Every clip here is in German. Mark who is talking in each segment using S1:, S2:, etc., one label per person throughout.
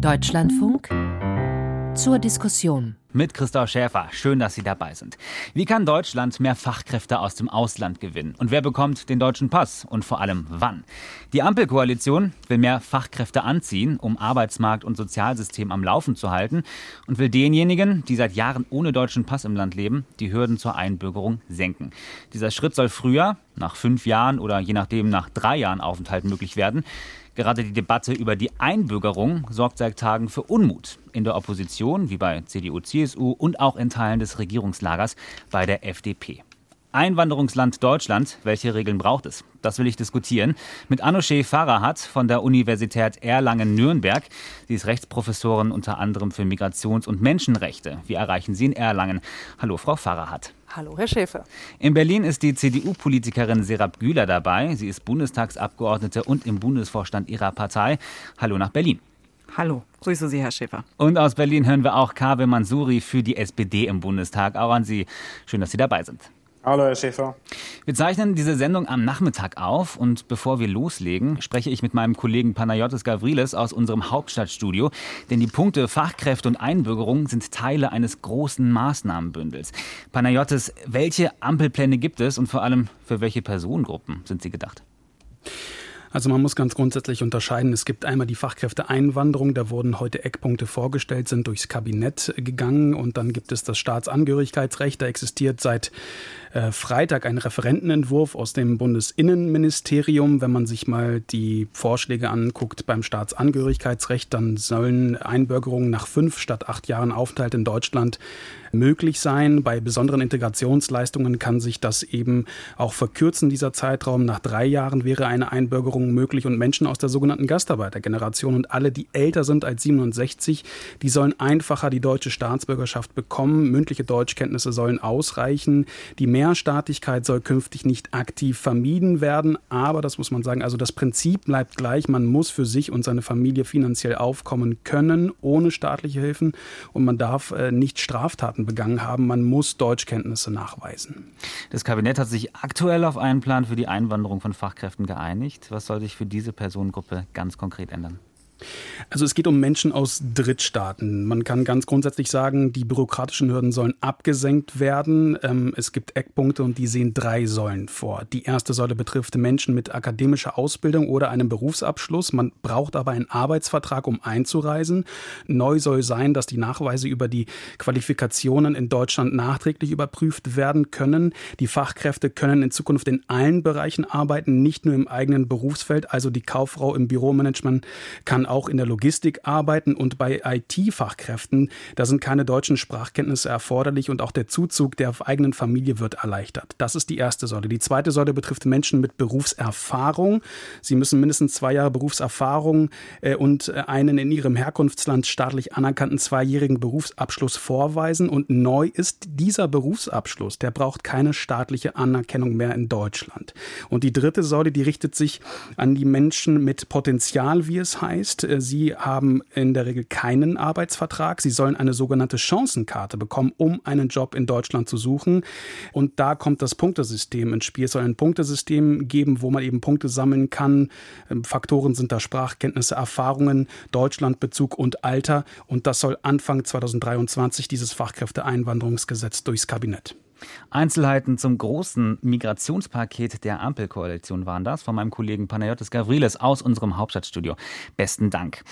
S1: Deutschlandfunk zur Diskussion.
S2: Mit Christoph Schäfer. Schön, dass Sie dabei sind. Wie kann Deutschland mehr Fachkräfte aus dem Ausland gewinnen? Und wer bekommt den deutschen Pass? Und vor allem wann? Die Ampelkoalition will mehr Fachkräfte anziehen, um Arbeitsmarkt und Sozialsystem am Laufen zu halten und will denjenigen, die seit Jahren ohne deutschen Pass im Land leben, die Hürden zur Einbürgerung senken. Dieser Schritt soll früher, nach fünf Jahren oder je nachdem nach drei Jahren Aufenthalt möglich werden. Gerade die Debatte über die Einbürgerung sorgt seit Tagen für Unmut in der Opposition, wie bei CDU, CSU und auch in Teilen des Regierungslagers bei der FDP. Einwanderungsland Deutschland, welche Regeln braucht es? Das will ich diskutieren mit Anousheh Farahat von der Universität Erlangen-Nürnberg. Sie ist Rechtsprofessorin unter anderem für Migrations- und Menschenrechte. Wir erreichen Sie in Erlangen. Hallo, Frau Farahat.
S3: Hallo, Herr Schäfer.
S2: In Berlin ist die CDU-Politikerin Serap Güler dabei. Sie ist Bundestagsabgeordnete und im Bundesvorstand ihrer Partei. Hallo nach Berlin.
S3: Hallo, grüße Sie, Herr Schäfer.
S2: Und aus Berlin hören wir auch Kabe Mansuri für die SPD im Bundestag. Auch an Sie. Schön, dass Sie dabei sind.
S4: Hallo, Herr Schäfer.
S2: Wir zeichnen diese Sendung am Nachmittag auf und bevor wir loslegen, spreche ich mit meinem Kollegen Panayotis Gavrilis aus unserem Hauptstadtstudio. Denn die Punkte Fachkräfte und Einbürgerung sind Teile eines großen Maßnahmenbündels. Panayotis, welche Ampelpläne gibt es und vor allem für welche Personengruppen sind sie gedacht?
S5: Also man muss ganz grundsätzlich unterscheiden. Es gibt einmal die Fachkräfteeinwanderung, da wurden heute Eckpunkte vorgestellt, sind durchs Kabinett gegangen und dann gibt es das Staatsangehörigkeitsrecht. Da existiert seit äh, Freitag ein Referentenentwurf aus dem Bundesinnenministerium. Wenn man sich mal die Vorschläge anguckt beim Staatsangehörigkeitsrecht, dann sollen Einbürgerungen nach fünf statt acht Jahren Aufenthalt in Deutschland möglich sein. Bei besonderen Integrationsleistungen kann sich das eben auch verkürzen, dieser Zeitraum. Nach drei Jahren wäre eine Einbürgerung möglich und Menschen aus der sogenannten Gastarbeitergeneration und alle, die älter sind als 67, die sollen einfacher die deutsche Staatsbürgerschaft bekommen. Mündliche Deutschkenntnisse sollen ausreichen. Die Mehrstaatlichkeit soll künftig nicht aktiv vermieden werden, aber das muss man sagen, also das Prinzip bleibt gleich. Man muss für sich und seine Familie finanziell aufkommen können, ohne staatliche Hilfen und man darf äh, nicht Straftaten begangen haben. Man muss Deutschkenntnisse nachweisen.
S2: Das Kabinett hat sich aktuell auf einen Plan für die Einwanderung von Fachkräften geeinigt. Was soll sich für diese Personengruppe ganz konkret ändern?
S5: Also es geht um Menschen aus Drittstaaten. Man kann ganz grundsätzlich sagen, die bürokratischen Hürden sollen abgesenkt werden. Ähm, es gibt Eckpunkte und die sehen drei Säulen vor. Die erste Säule betrifft Menschen mit akademischer Ausbildung oder einem Berufsabschluss. Man braucht aber einen Arbeitsvertrag, um einzureisen. Neu soll sein, dass die Nachweise über die Qualifikationen in Deutschland nachträglich überprüft werden können. Die Fachkräfte können in Zukunft in allen Bereichen arbeiten, nicht nur im eigenen Berufsfeld. Also die Kauffrau im Büromanagement kann auch in der Logistik arbeiten und bei IT-Fachkräften, da sind keine deutschen Sprachkenntnisse erforderlich und auch der Zuzug der eigenen Familie wird erleichtert. Das ist die erste Säule. Die zweite Säule betrifft Menschen mit Berufserfahrung. Sie müssen mindestens zwei Jahre Berufserfahrung äh, und äh, einen in ihrem Herkunftsland staatlich anerkannten zweijährigen Berufsabschluss vorweisen. Und neu ist dieser Berufsabschluss, der braucht keine staatliche Anerkennung mehr in Deutschland. Und die dritte Säule, die richtet sich an die Menschen mit Potenzial, wie es heißt ist, äh, sie haben in der Regel keinen Arbeitsvertrag. Sie sollen eine sogenannte Chancenkarte bekommen, um einen Job in Deutschland zu suchen. Und da kommt das Punktesystem ins Spiel. Es soll ein Punktesystem geben, wo man eben Punkte sammeln kann. Ähm, Faktoren sind da Sprachkenntnisse, Erfahrungen, Deutschlandbezug und Alter. Und das soll Anfang 2023 dieses Fachkräfteeinwanderungsgesetz durchs Kabinett.
S2: Einzelheiten zum großen Migrationspaket der Ampelkoalition waren das von meinem Kollegen Panayotis Gavrilis aus unserem Hauptstadtstudio. Besten Dank.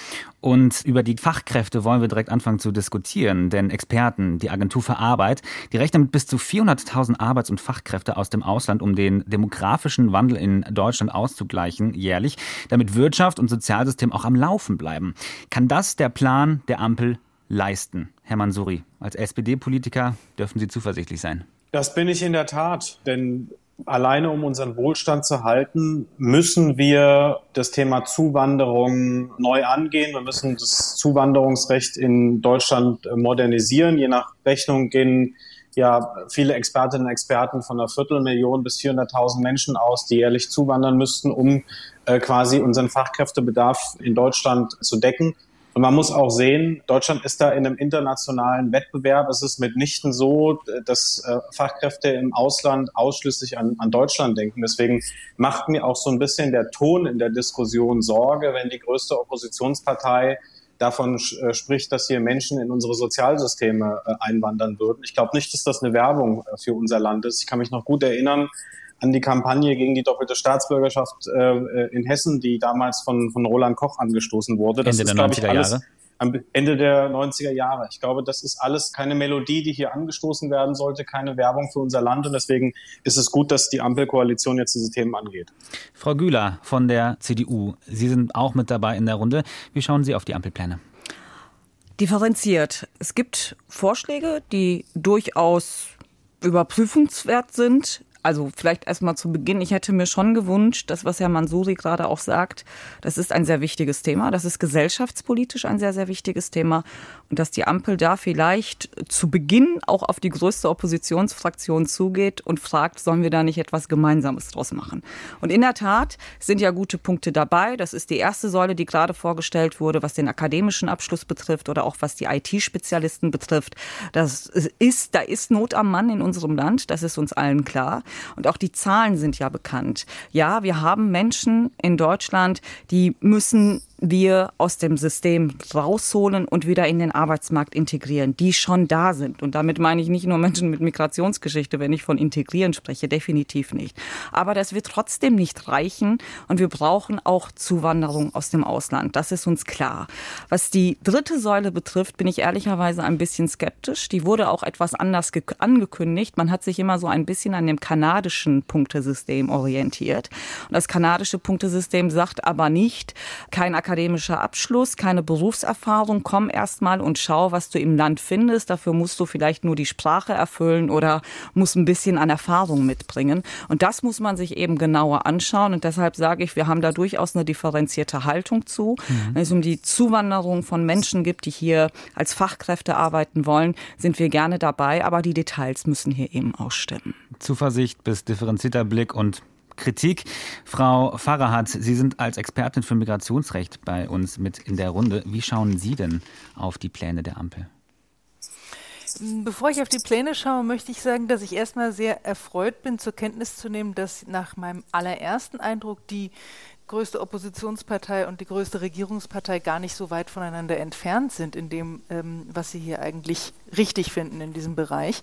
S2: Und über die Fachkräfte wollen wir direkt anfangen zu diskutieren, denn Experten, die Agentur für Arbeit, die rechnen mit bis zu 400.000 Arbeits- und Fachkräfte aus dem Ausland, um den demografischen Wandel in Deutschland auszugleichen, jährlich, damit Wirtschaft und Sozialsystem auch am Laufen bleiben. Kann das der Plan der Ampel leisten? Herr Mansuri, als SPD-Politiker dürfen Sie zuversichtlich sein.
S4: Das bin ich in der Tat, denn alleine um unseren Wohlstand zu halten, müssen wir das Thema Zuwanderung neu angehen. Wir müssen das Zuwanderungsrecht in Deutschland modernisieren. Je nach Rechnung gehen ja viele Expertinnen und Experten von einer Viertelmillion bis 400.000 Menschen aus, die jährlich zuwandern müssten, um äh, quasi unseren Fachkräftebedarf in Deutschland zu decken. Und man muss auch sehen, Deutschland ist da in einem internationalen Wettbewerb. Es ist mitnichten so, dass äh, Fachkräfte im Ausland ausschließlich an, an Deutschland denken. Deswegen macht mir auch so ein bisschen der Ton in der Diskussion Sorge, wenn die größte Oppositionspartei davon äh, spricht, dass hier Menschen in unsere Sozialsysteme äh, einwandern würden. Ich glaube nicht, dass das eine Werbung äh, für unser Land ist. Ich kann mich noch gut erinnern an die Kampagne gegen die doppelte Staatsbürgerschaft äh, in Hessen, die damals von, von Roland Koch angestoßen wurde.
S2: Das Ende ist, der 90er Jahre
S4: am Ende der 90er Jahre. Ich glaube, das ist alles keine Melodie, die hier angestoßen werden sollte, keine Werbung für unser Land. Und deswegen ist es gut, dass die Ampelkoalition jetzt diese Themen angeht.
S2: Frau Güler von der CDU, Sie sind auch mit dabei in der Runde. Wie schauen Sie auf die Ampelpläne?
S3: Differenziert. Es gibt Vorschläge, die durchaus überprüfungswert sind also vielleicht erstmal zu Beginn, ich hätte mir schon gewünscht, das, was Herr Mansuri gerade auch sagt, das ist ein sehr wichtiges Thema. Das ist gesellschaftspolitisch ein sehr, sehr wichtiges Thema. Dass die Ampel da vielleicht zu Beginn auch auf die größte Oppositionsfraktion zugeht und fragt, sollen wir da nicht etwas Gemeinsames draus machen? Und in der Tat sind ja gute Punkte dabei. Das ist die erste Säule, die gerade vorgestellt wurde, was den akademischen Abschluss betrifft oder auch was die IT-Spezialisten betrifft. Das ist, da ist Not am Mann in unserem Land. Das ist uns allen klar. Und auch die Zahlen sind ja bekannt. Ja, wir haben Menschen in Deutschland, die müssen wir aus dem System rausholen und wieder in den Arbeitsmarkt integrieren, die schon da sind. Und damit meine ich nicht nur Menschen mit Migrationsgeschichte, wenn ich von integrieren spreche, definitiv nicht. Aber das wird trotzdem nicht reichen und wir brauchen auch Zuwanderung aus dem Ausland. Das ist uns klar. Was die dritte Säule betrifft, bin ich ehrlicherweise ein bisschen skeptisch. Die wurde auch etwas anders angekündigt. Man hat sich immer so ein bisschen an dem kanadischen Punktesystem orientiert. Und das kanadische Punktesystem sagt aber nicht, kein akademischer Abschluss, keine Berufserfahrung, komm erst mal und schau, was du im Land findest. Dafür musst du vielleicht nur die Sprache erfüllen oder musst ein bisschen an Erfahrung mitbringen. Und das muss man sich eben genauer anschauen. Und deshalb sage ich, wir haben da durchaus eine differenzierte Haltung zu. Mhm. Wenn es um die Zuwanderung von Menschen gibt, die hier als Fachkräfte arbeiten wollen, sind wir gerne dabei. Aber die Details müssen hier eben ausstimmen.
S2: Zuversicht bis differenzierter Blick und Kritik. Frau Farrahat, Sie sind als Expertin für Migrationsrecht bei uns mit in der Runde. Wie schauen Sie denn auf die Pläne der Ampel?
S6: Bevor ich auf die Pläne schaue, möchte ich sagen, dass ich erstmal sehr erfreut bin, zur Kenntnis zu nehmen, dass nach meinem allerersten Eindruck die größte Oppositionspartei und die größte Regierungspartei gar nicht so weit voneinander entfernt sind in dem, ähm, was sie hier eigentlich richtig finden in diesem Bereich.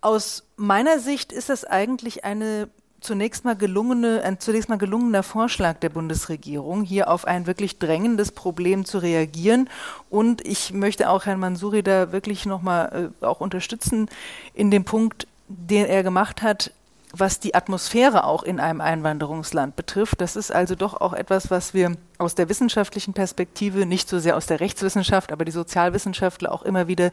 S6: Aus meiner Sicht ist das eigentlich eine zunächst mal gelungene, ein zunächst mal gelungener Vorschlag der Bundesregierung, hier auf ein wirklich drängendes Problem zu reagieren. Und ich möchte auch Herrn Mansuri da wirklich nochmal äh, auch unterstützen in dem Punkt, den er gemacht hat, was die Atmosphäre auch in einem Einwanderungsland betrifft. Das ist also doch auch etwas, was wir aus der wissenschaftlichen Perspektive, nicht so sehr aus der Rechtswissenschaft, aber die Sozialwissenschaftler auch immer wieder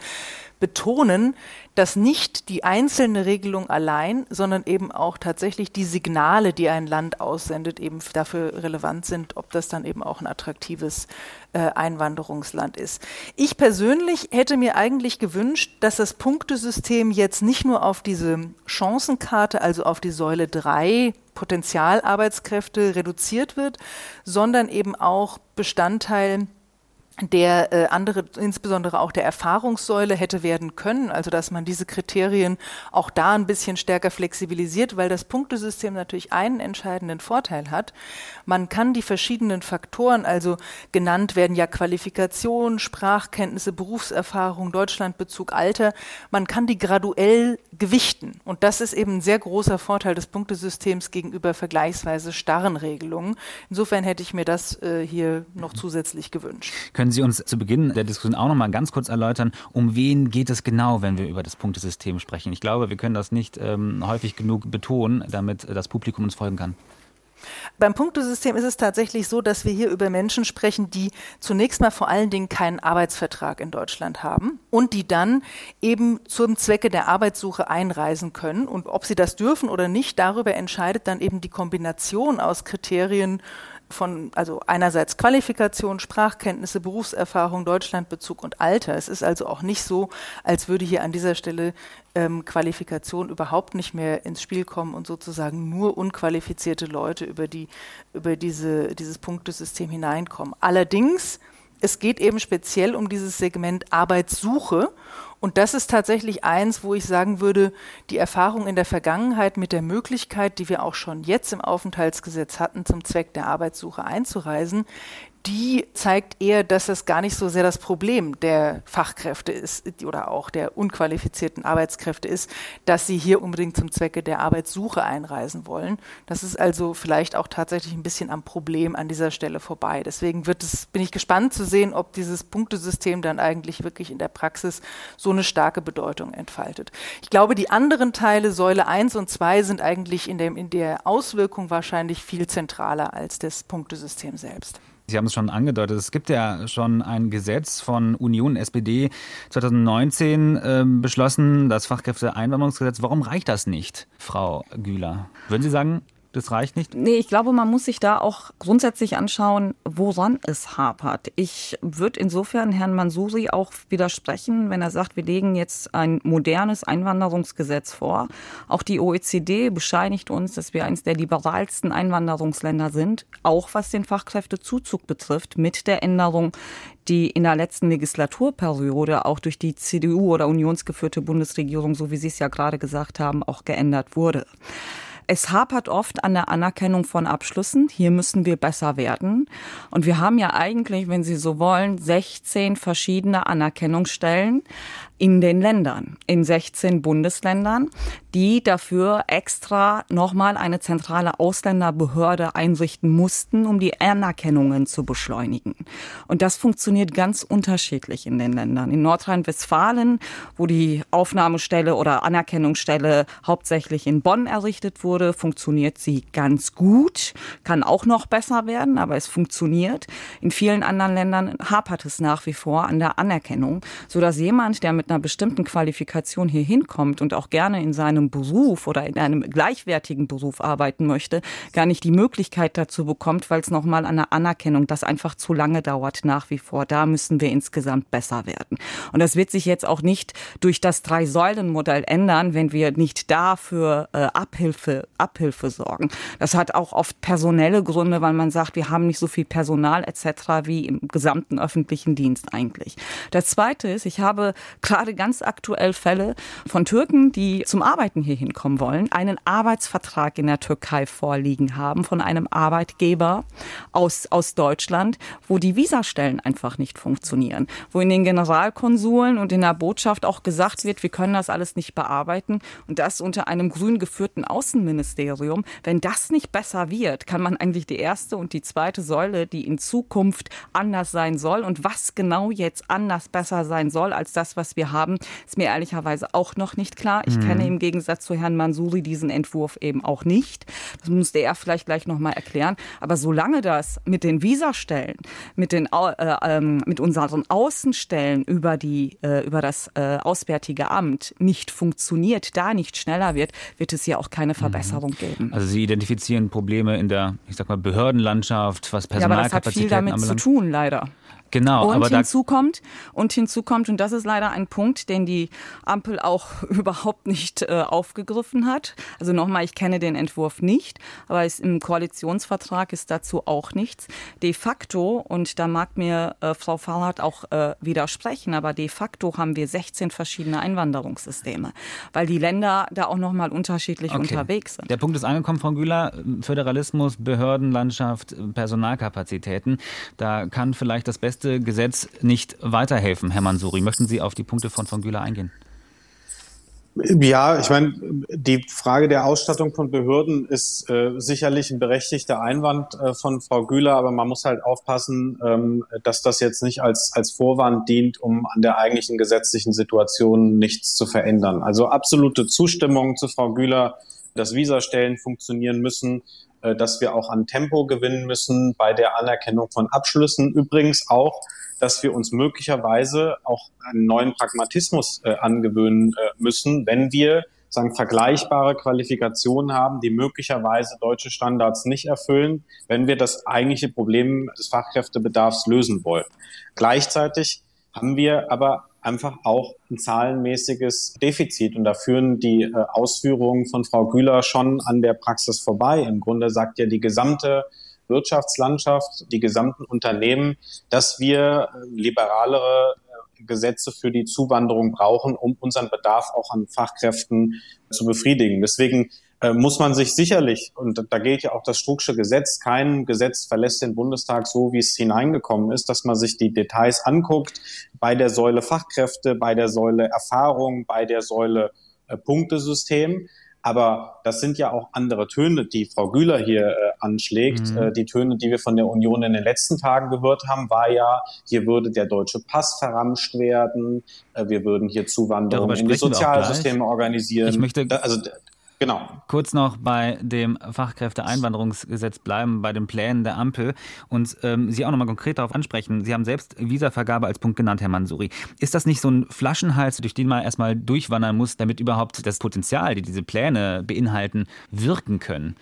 S6: betonen, dass nicht die einzelne Regelung allein, sondern eben auch tatsächlich die Signale, die ein Land aussendet, eben dafür relevant sind, ob das dann eben auch ein attraktives äh, Einwanderungsland ist. Ich persönlich hätte mir eigentlich gewünscht, dass das Punktesystem jetzt nicht nur auf diese Chancenkarte, also auf die Säule 3 Potenzialarbeitskräfte reduziert wird, sondern eben auch Bestandteil der äh, andere, insbesondere auch der Erfahrungssäule hätte werden können, also dass man diese Kriterien auch da ein bisschen stärker flexibilisiert, weil das Punktesystem natürlich einen entscheidenden Vorteil hat. Man kann die verschiedenen Faktoren, also genannt werden ja Qualifikation, Sprachkenntnisse, Berufserfahrung, Deutschlandbezug, Alter, man kann die graduell gewichten. Und das ist eben ein sehr großer Vorteil des Punktesystems gegenüber vergleichsweise starren Regelungen. Insofern hätte ich mir das äh, hier noch zusätzlich gewünscht.
S2: Können können Sie uns zu Beginn der Diskussion auch noch mal ganz kurz erläutern, um wen geht es genau, wenn wir über das Punktesystem sprechen? Ich glaube, wir können das nicht ähm, häufig genug betonen, damit das Publikum uns folgen kann.
S6: Beim Punktesystem ist es tatsächlich so, dass wir hier über Menschen sprechen, die zunächst mal vor allen Dingen keinen Arbeitsvertrag in Deutschland haben und die dann eben zum Zwecke der Arbeitssuche einreisen können. Und ob sie das dürfen oder nicht, darüber entscheidet dann eben die Kombination aus Kriterien von, also einerseits Qualifikation, Sprachkenntnisse, Berufserfahrung, Deutschlandbezug und Alter. Es ist also auch nicht so, als würde hier an dieser Stelle ähm, Qualifikation überhaupt nicht mehr ins Spiel kommen und sozusagen nur unqualifizierte Leute über die, über diese, dieses Punktesystem hineinkommen. Allerdings, es geht eben speziell um dieses Segment Arbeitssuche. Und das ist tatsächlich eins, wo ich sagen würde, die Erfahrung in der Vergangenheit mit der Möglichkeit, die wir auch schon jetzt im Aufenthaltsgesetz hatten, zum Zweck der Arbeitssuche einzureisen, die zeigt eher, dass das gar nicht so sehr das Problem der Fachkräfte ist oder auch der unqualifizierten Arbeitskräfte ist, dass sie hier unbedingt zum Zwecke der Arbeitssuche einreisen wollen. Das ist also vielleicht auch tatsächlich ein bisschen am Problem an dieser Stelle vorbei. Deswegen wird es, bin ich gespannt zu sehen, ob dieses Punktesystem dann eigentlich wirklich in der Praxis so eine starke Bedeutung entfaltet. Ich glaube, die anderen Teile, Säule 1 und 2, sind eigentlich in, dem, in der Auswirkung wahrscheinlich viel zentraler als das Punktesystem selbst.
S2: Sie haben es schon angedeutet, es gibt ja schon ein Gesetz von Union SPD 2019 äh, beschlossen, das Fachkräfteeinwanderungsgesetz. Warum reicht das nicht, Frau Güler? Würden Sie sagen, das reicht nicht?
S3: Nee, ich glaube, man muss sich da auch grundsätzlich anschauen, woran es hapert. Ich würde insofern Herrn Mansuri auch widersprechen, wenn er sagt, wir legen jetzt ein modernes Einwanderungsgesetz vor. Auch die OECD bescheinigt uns, dass wir eines der liberalsten Einwanderungsländer sind, auch was den Fachkräftezuzug betrifft, mit der Änderung, die in der letzten Legislaturperiode auch durch die CDU oder unionsgeführte Bundesregierung, so wie Sie es ja gerade gesagt haben, auch geändert wurde. Es hapert oft an der Anerkennung von Abschlüssen. Hier müssen wir besser werden. Und wir haben ja eigentlich, wenn Sie so wollen, 16 verschiedene Anerkennungsstellen in den Ländern, in 16 Bundesländern, die dafür extra nochmal eine zentrale Ausländerbehörde einrichten mussten, um die Anerkennungen zu beschleunigen. Und das funktioniert ganz unterschiedlich in den Ländern. In Nordrhein-Westfalen, wo die Aufnahmestelle oder Anerkennungsstelle hauptsächlich in Bonn errichtet wurde, funktioniert sie ganz gut, kann auch noch besser werden, aber es funktioniert. In vielen anderen Ländern hapert es nach wie vor an der Anerkennung, sodass jemand, der mit einer bestimmten Qualifikation hier hinkommt und auch gerne in seinem Beruf oder in einem gleichwertigen Beruf arbeiten möchte, gar nicht die Möglichkeit dazu bekommt, weil es nochmal an der Anerkennung das einfach zu lange dauert nach wie vor. Da müssen wir insgesamt besser werden. Und das wird sich jetzt auch nicht durch das Drei-Säulen-Modell ändern, wenn wir nicht dafür äh, Abhilfe, Abhilfe sorgen. Das hat auch oft personelle Gründe, weil man sagt, wir haben nicht so viel Personal etc. wie im gesamten öffentlichen Dienst eigentlich. Das Zweite ist, ich habe gerade ganz aktuell Fälle von Türken, die zum Arbeiten hier hinkommen wollen, einen Arbeitsvertrag in der Türkei vorliegen haben von einem Arbeitgeber aus, aus Deutschland, wo die Visastellen einfach nicht funktionieren, wo in den Generalkonsuln und in der Botschaft auch gesagt wird, wir können das alles nicht bearbeiten und das unter einem grün geführten Außenministerium. Wenn das nicht besser wird, kann man eigentlich die erste und die zweite Säule, die in Zukunft anders sein soll und was genau jetzt anders besser sein soll als das, was wir haben, ist mir ehrlicherweise auch noch nicht klar. Ich mhm. kenne im Gegensatz zu Herrn Mansuri diesen Entwurf eben auch nicht. Das musste er vielleicht gleich noch mal erklären. Aber solange das mit den Visastellen, mit den äh, ähm, mit unseren Außenstellen über die äh, über das äh, Auswärtige Amt nicht funktioniert, da nicht schneller wird, wird es ja auch keine mhm. Verbesserung mhm. geben.
S2: Also Sie identifizieren Probleme in der, ich sag mal, Behördenlandschaft, was Personalkapazitäten
S3: ja, aber das hat viel damit anbelangt. zu tun, leider.
S2: Genau,
S3: und
S2: aber
S3: hinzu kommt und hinzu kommt und das ist leider ein Punkt, den die Ampel auch überhaupt nicht äh, aufgegriffen hat. Also nochmal, ich kenne den Entwurf nicht, aber es, im Koalitionsvertrag ist dazu auch nichts. De facto und da mag mir äh, Frau Fahrrad auch äh, widersprechen, aber de facto haben wir 16 verschiedene Einwanderungssysteme, weil die Länder da auch nochmal unterschiedlich okay. unterwegs sind.
S2: Der Punkt ist angekommen, Frau Güler, Föderalismus, Behördenlandschaft, Personalkapazitäten. Da kann vielleicht das beste beste Gesetz nicht weiterhelfen, Herr Mansuri. Möchten Sie auf die Punkte von von Güler eingehen?
S4: Ja, ich meine, die Frage der Ausstattung von Behörden ist äh, sicherlich ein berechtigter Einwand äh, von Frau Güler, aber man muss halt aufpassen, ähm, dass das jetzt nicht als, als Vorwand dient, um an der eigentlichen gesetzlichen Situation nichts zu verändern. Also absolute Zustimmung zu Frau Güler, dass Visastellen funktionieren müssen, äh, dass wir auch an Tempo gewinnen müssen bei der Anerkennung von Abschlüssen. Übrigens auch, dass wir uns möglicherweise auch einen neuen Pragmatismus äh, angewöhnen äh, müssen, wenn wir sagen, vergleichbare Qualifikationen haben, die möglicherweise deutsche Standards nicht erfüllen, wenn wir das eigentliche Problem des Fachkräftebedarfs lösen wollen. Gleichzeitig haben wir aber einfach auch ein zahlenmäßiges Defizit. Und da führen die äh, Ausführungen von Frau Güler schon an der Praxis vorbei. Im Grunde sagt ja die gesamte Wirtschaftslandschaft, die gesamten Unternehmen, dass wir äh, liberalere äh, Gesetze für die Zuwanderung brauchen, um unseren Bedarf auch an Fachkräften zu befriedigen. Deswegen äh, muss man sich sicherlich, und da gilt ja auch das Strucksche Gesetz, kein Gesetz verlässt den Bundestag so, wie es hineingekommen ist, dass man sich die Details anguckt bei der Säule Fachkräfte, bei der Säule Erfahrung, bei der Säule äh, Punktesystem. Aber das sind ja auch andere Töne, die Frau Güler hier äh, anschlägt. Mhm. Äh, die Töne, die wir von der Union in den letzten Tagen gehört haben, war ja, hier würde der deutsche Pass verramscht werden, äh, wir würden hier Zuwanderung in die Sozialsysteme organisieren.
S2: Ich möchte, also Genau. Kurz noch bei dem Fachkräfteeinwanderungsgesetz bleiben, bei den Plänen der Ampel und ähm, Sie auch nochmal konkret darauf ansprechen. Sie haben selbst Visavergabe als Punkt genannt, Herr Mansuri. Ist das nicht so ein Flaschenhals, durch den man erstmal durchwandern muss, damit überhaupt das Potenzial, die diese Pläne beinhalten, wirken können?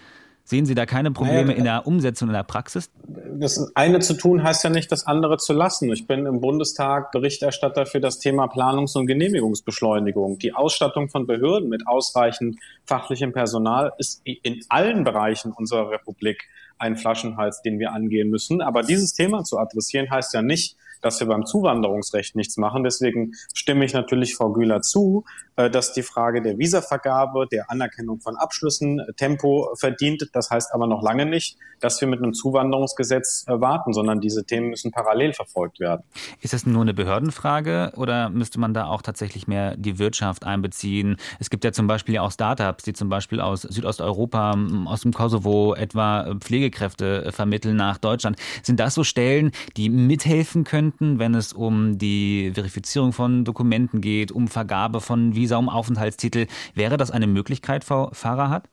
S2: Sehen Sie da keine Probleme naja, in der Umsetzung in der Praxis?
S4: Das eine zu tun heißt ja nicht, das andere zu lassen. Ich bin im Bundestag Berichterstatter für das Thema Planungs- und Genehmigungsbeschleunigung. Die Ausstattung von Behörden mit ausreichend fachlichem Personal ist in allen Bereichen unserer Republik ein Flaschenhals, den wir angehen müssen. Aber dieses Thema zu adressieren heißt ja nicht, dass wir beim Zuwanderungsrecht nichts machen. Deswegen stimme ich natürlich Frau Güler zu, äh, dass die Frage der Visavergabe, der Anerkennung von Abschlüssen äh, Tempo verdient. Das heißt aber noch lange nicht, dass wir mit einem Zuwanderungsgesetz äh, warten, sondern diese Themen müssen parallel verfolgt werden.
S2: Ist das nur eine Behördenfrage oder müsste man da auch tatsächlich mehr die Wirtschaft einbeziehen? Es gibt ja zum Beispiel auch Startups, die zum Beispiel aus Südosteuropa, aus dem Kosovo etwa Pflegekräfte vermitteln nach Deutschland. Sind das so Stellen, die mithelfen könnten, wenn es um die Verifizierung von Dokumenten geht, um Vergabe von Visa? Um Aufenthaltstitel. Wäre das eine Möglichkeit, Frau Farahad?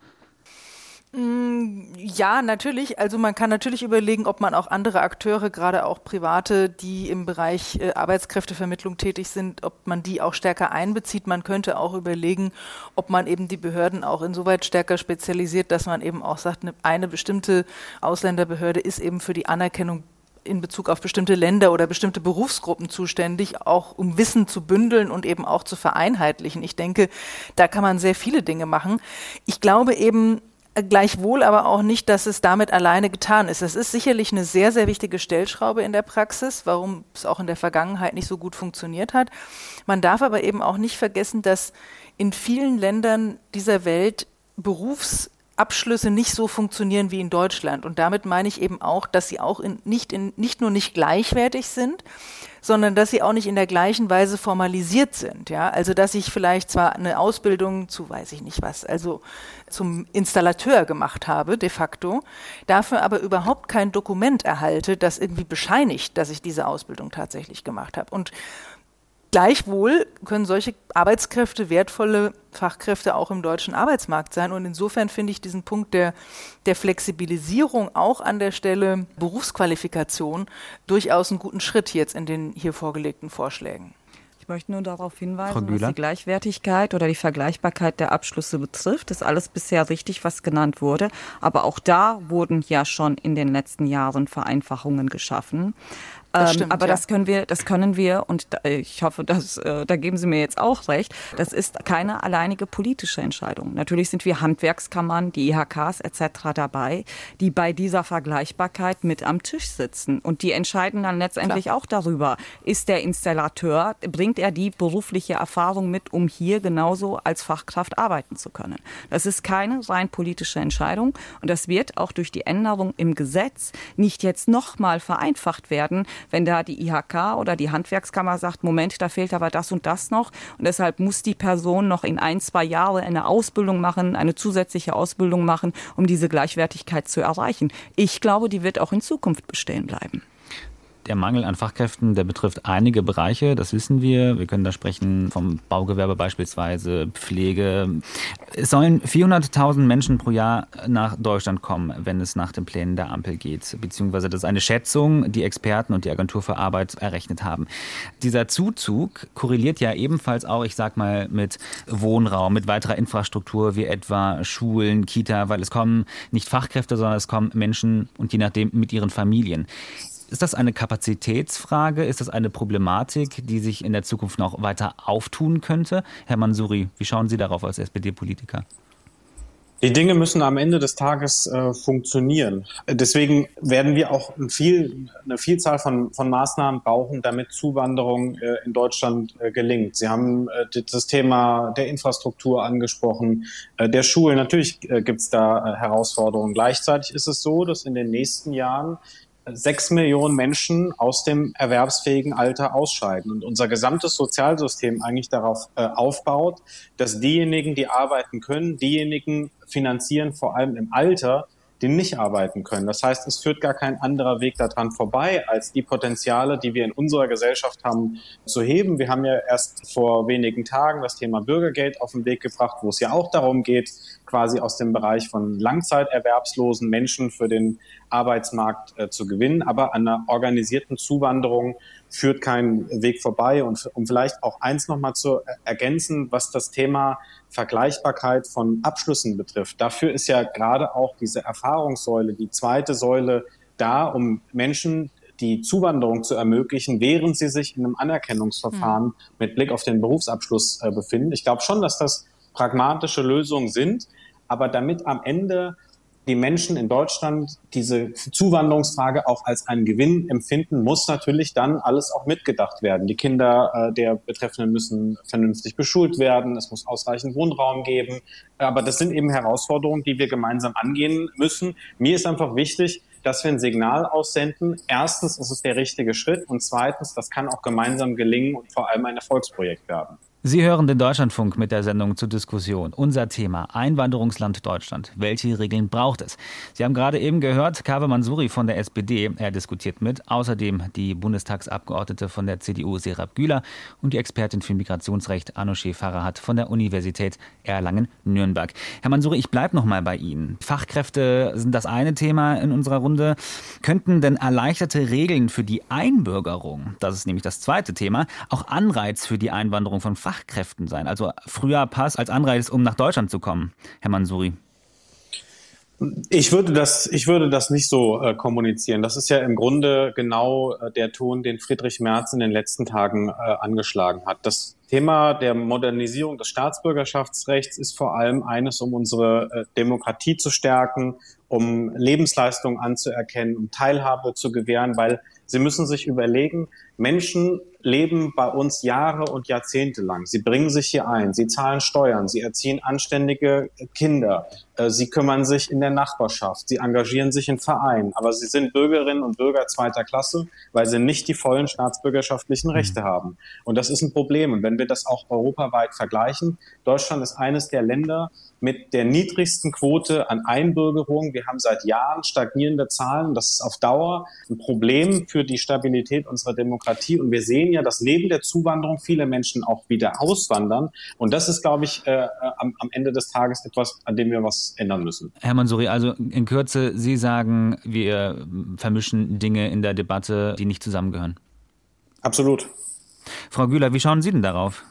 S6: Mm, ja, natürlich. Also man kann natürlich überlegen, ob man auch andere Akteure, gerade auch private, die im Bereich äh, Arbeitskräftevermittlung tätig sind, ob man die auch stärker einbezieht. Man könnte auch überlegen, ob man eben die Behörden auch insoweit stärker spezialisiert, dass man eben auch sagt, eine bestimmte Ausländerbehörde ist eben für die Anerkennung in Bezug auf bestimmte Länder oder bestimmte Berufsgruppen zuständig, auch um Wissen zu bündeln und eben auch zu vereinheitlichen. Ich denke, da kann man sehr viele Dinge machen. Ich glaube eben, gleichwohl aber auch nicht, dass es damit alleine getan ist. Es ist sicherlich eine sehr, sehr wichtige Stellschraube in der Praxis, warum es auch in der Vergangenheit nicht so gut funktioniert hat. Man darf aber eben auch nicht vergessen, dass in vielen Ländern dieser Welt Berufs Abschlüsse nicht so funktionieren wie in Deutschland. Und damit meine ich eben auch, dass sie auch in, nicht, in, nicht nur nicht gleichwertig sind, sondern dass sie auch nicht in der gleichen Weise formalisiert sind. Ja? Also dass ich vielleicht zwar eine Ausbildung zu weiß ich nicht was, also zum Installateur gemacht habe, de facto, dafür aber überhaupt kein Dokument erhalte, das irgendwie bescheinigt, dass ich diese Ausbildung tatsächlich gemacht habe. Und Gleichwohl können solche Arbeitskräfte wertvolle Fachkräfte auch im deutschen Arbeitsmarkt sein. Und insofern finde ich diesen Punkt der, der Flexibilisierung auch an der Stelle Berufsqualifikation durchaus einen guten Schritt jetzt in den hier vorgelegten Vorschlägen.
S3: Ich möchte nur darauf hinweisen, was die Gleichwertigkeit oder die Vergleichbarkeit der Abschlüsse betrifft. Das ist alles bisher richtig, was genannt wurde. Aber auch da wurden ja schon in den letzten Jahren Vereinfachungen geschaffen. Ähm, stimmt, aber ja. das können wir, das können wir und da, ich hoffe, dass, äh, da geben Sie mir jetzt auch recht. Das ist keine alleinige politische Entscheidung. Natürlich sind wir Handwerkskammern, die IHKs etc. dabei, die bei dieser Vergleichbarkeit mit am Tisch sitzen und die entscheiden dann letztendlich Klar. auch darüber, ist der Installateur, bringt er die berufliche Erfahrung mit, um hier genauso als Fachkraft arbeiten zu können. Das ist keine rein politische Entscheidung und das wird auch durch die Änderung im Gesetz nicht jetzt nochmal vereinfacht werden, wenn da die IHK oder die Handwerkskammer sagt, Moment, da fehlt aber das und das noch und deshalb muss die Person noch in ein, zwei Jahre eine Ausbildung machen, eine zusätzliche Ausbildung machen, um diese Gleichwertigkeit zu erreichen. Ich glaube, die wird auch in Zukunft bestehen bleiben
S2: der Mangel an Fachkräften, der betrifft einige Bereiche, das wissen wir. Wir können da sprechen vom Baugewerbe beispielsweise, Pflege. Es sollen 400.000 Menschen pro Jahr nach Deutschland kommen, wenn es nach den Plänen der Ampel geht. Beziehungsweise das ist eine Schätzung, die Experten und die Agentur für Arbeit errechnet haben. Dieser Zuzug korreliert ja ebenfalls auch, ich sag mal, mit Wohnraum, mit weiterer Infrastruktur wie etwa Schulen, Kita, weil es kommen nicht Fachkräfte, sondern es kommen Menschen und je nachdem mit ihren Familien. Ist das eine Kapazitätsfrage? Ist das eine Problematik, die sich in der Zukunft noch weiter auftun könnte? Herr Mansuri, wie schauen Sie darauf als SPD-Politiker?
S4: Die Dinge müssen am Ende des Tages äh, funktionieren. Deswegen werden wir auch ein viel, eine Vielzahl von, von Maßnahmen brauchen, damit Zuwanderung äh, in Deutschland äh, gelingt. Sie haben äh, das Thema der Infrastruktur angesprochen, äh, der Schulen. Natürlich äh, gibt es da Herausforderungen. Gleichzeitig ist es so, dass in den nächsten Jahren sechs Millionen Menschen aus dem erwerbsfähigen Alter ausscheiden. Und unser gesamtes Sozialsystem eigentlich darauf äh, aufbaut, dass diejenigen, die arbeiten können, diejenigen finanzieren, vor allem im Alter, die nicht arbeiten können. Das heißt, es führt gar kein anderer Weg daran vorbei, als die Potenziale, die wir in unserer Gesellschaft haben, zu heben. Wir haben ja erst vor wenigen Tagen das Thema Bürgergeld auf den Weg gebracht, wo es ja auch darum geht, quasi aus dem Bereich von langzeiterwerbslosen Menschen für den Arbeitsmarkt äh, zu gewinnen. Aber an einer organisierten Zuwanderung führt kein Weg vorbei. Und um vielleicht auch eins nochmal zu ergänzen, was das Thema Vergleichbarkeit von Abschlüssen betrifft. Dafür ist ja gerade auch diese Erfahrungssäule, die zweite Säule da, um Menschen die Zuwanderung zu ermöglichen, während sie sich in einem Anerkennungsverfahren mhm. mit Blick auf den Berufsabschluss äh, befinden. Ich glaube schon, dass das pragmatische Lösungen sind, aber damit am Ende die Menschen in Deutschland diese Zuwanderungsfrage auch als einen Gewinn empfinden, muss natürlich dann alles auch mitgedacht werden. Die Kinder äh, der Betreffenden müssen vernünftig beschult werden, es muss ausreichend Wohnraum geben. Aber das sind eben Herausforderungen, die wir gemeinsam angehen müssen. Mir ist einfach wichtig, dass wir ein Signal aussenden. Erstens ist es der richtige Schritt und zweitens, das kann auch gemeinsam gelingen und vor allem ein Erfolgsprojekt werden.
S2: Sie hören den Deutschlandfunk mit der Sendung zur Diskussion. Unser Thema Einwanderungsland Deutschland. Welche Regeln braucht es? Sie haben gerade eben gehört, Kabe Mansuri von der SPD, er diskutiert mit. Außerdem die Bundestagsabgeordnete von der CDU Serap Güler und die Expertin für Migrationsrecht Anousheh Farhat von der Universität Erlangen-Nürnberg. Herr Mansuri, ich bleibe noch mal bei Ihnen. Fachkräfte sind das eine Thema in unserer Runde. Könnten denn erleichterte Regeln für die Einbürgerung, das ist nämlich das zweite Thema, auch Anreiz für die Einwanderung von Fachkräften Fachkräften sein. Also früher Pass als Anreiz, um nach Deutschland zu kommen, Herr Mansuri.
S4: Ich würde das, ich würde das nicht so äh, kommunizieren. Das ist ja im Grunde genau äh, der Ton, den Friedrich Merz in den letzten Tagen äh, angeschlagen hat. Das Thema der Modernisierung des Staatsbürgerschaftsrechts ist vor allem eines, um unsere äh, Demokratie zu stärken, um Lebensleistungen anzuerkennen, um Teilhabe zu gewähren, weil Sie müssen sich überlegen, Menschen leben bei uns Jahre und Jahrzehnte lang. Sie bringen sich hier ein, sie zahlen Steuern, sie erziehen anständige Kinder, sie kümmern sich in der Nachbarschaft, sie engagieren sich in Vereinen, aber sie sind Bürgerinnen und Bürger zweiter Klasse, weil sie nicht die vollen staatsbürgerschaftlichen mhm. Rechte mhm. haben. Und das ist ein Problem. Und wenn wir das auch europaweit vergleichen, Deutschland ist eines der Länder, mit der niedrigsten Quote an Einbürgerung. Wir haben seit Jahren stagnierende Zahlen. Das ist auf Dauer ein Problem für die Stabilität unserer Demokratie. Und wir sehen ja, dass neben der Zuwanderung viele Menschen auch wieder auswandern. Und das ist, glaube ich, äh, am, am, Ende des Tages etwas, an dem wir was ändern müssen.
S2: Herr Mansuri, also in Kürze, Sie sagen, wir vermischen Dinge in der Debatte, die nicht zusammengehören.
S4: Absolut.
S2: Frau Güler, wie schauen Sie denn darauf?